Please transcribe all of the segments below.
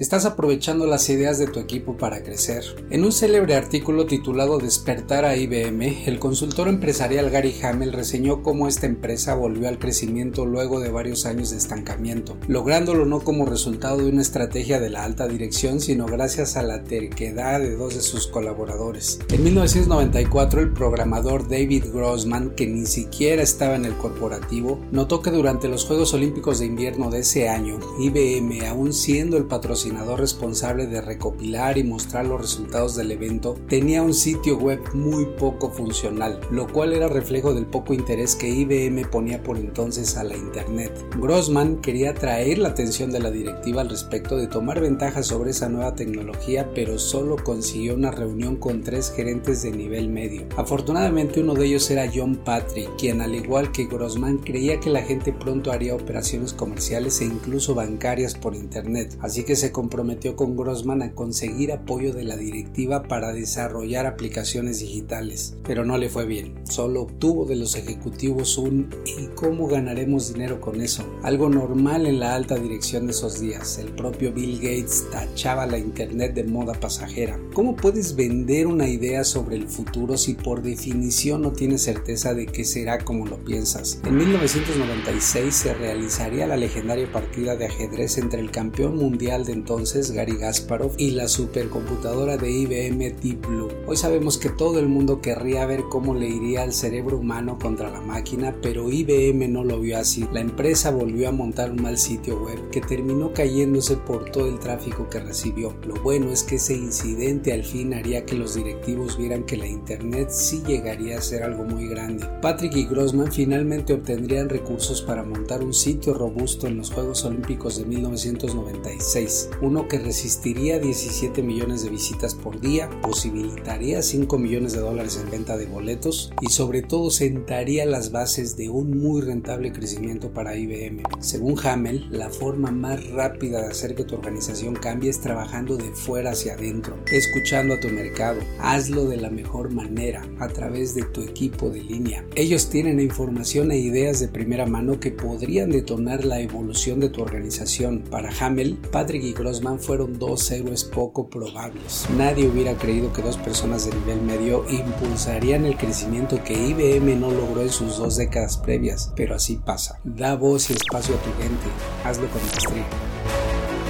Estás aprovechando las ideas de tu equipo para crecer. En un célebre artículo titulado Despertar a IBM, el consultor empresarial Gary Hamel reseñó cómo esta empresa volvió al crecimiento luego de varios años de estancamiento, lográndolo no como resultado de una estrategia de la alta dirección, sino gracias a la terquedad de dos de sus colaboradores. En 1994, el programador David Grossman, que ni siquiera estaba en el corporativo, notó que durante los Juegos Olímpicos de Invierno de ese año, IBM, aún siendo el patrocinador responsable de recopilar y mostrar los resultados del evento, tenía un sitio web muy poco funcional, lo cual era reflejo del poco interés que IBM ponía por entonces a la Internet. Grossman quería atraer la atención de la directiva al respecto de tomar ventaja sobre esa nueva tecnología, pero solo consiguió una reunión con tres gerentes de nivel medio. Afortunadamente uno de ellos era John Patrick, quien al igual que Grossman creía que la gente pronto haría operaciones comerciales e incluso bancarias por Internet, así que se comprometió con Grossman a conseguir apoyo de la directiva para desarrollar aplicaciones digitales, pero no le fue bien, solo obtuvo de los ejecutivos un ¿y cómo ganaremos dinero con eso? Algo normal en la alta dirección de esos días, el propio Bill Gates tachaba la Internet de moda pasajera. ¿Cómo puedes vender una idea sobre el futuro si por definición no tienes certeza de que será como lo piensas? En 1996 se realizaría la legendaria partida de ajedrez entre el campeón mundial de entonces, Gary Gasparov, y la supercomputadora de IBM Deep Blue. Hoy sabemos que todo el mundo querría ver cómo le iría al cerebro humano contra la máquina, pero IBM no lo vio así. La empresa volvió a montar un mal sitio web que terminó cayéndose por todo el tráfico que recibió. Lo bueno es que ese incidente al fin haría que los directivos vieran que la internet sí llegaría a ser algo muy grande. Patrick y Grossman finalmente obtendrían recursos para montar un sitio robusto en los Juegos Olímpicos de 1996, uno que resistiría 17 millones de visitas por día, posibilitaría 5 millones de dólares en venta de boletos y sobre todo sentaría las bases de un muy rentable crecimiento para IBM. Según Hamel, la forma más rápida de hacer que tu organización cambie es trabajando de fuera hacia adentro, escuchando a tu mercado. Hazlo de la mejor manera, a través de tu equipo de línea. Ellos tienen información e ideas de primera mano que podrían detonar la evolución de tu organización. Para Hamel, Patrick y Grossman fueron dos héroes poco probables. Nadie hubiera creído que dos personas de nivel medio impulsarían el crecimiento que IBM no logró en sus dos décadas previas, pero así pasa. Da voz y espacio a tu gente. Hazlo con maestría.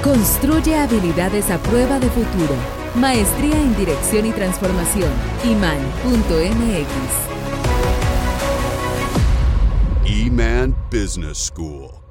Construye habilidades a prueba de futuro. Maestría en Dirección y Transformación. iman.mx. E-Man Business School.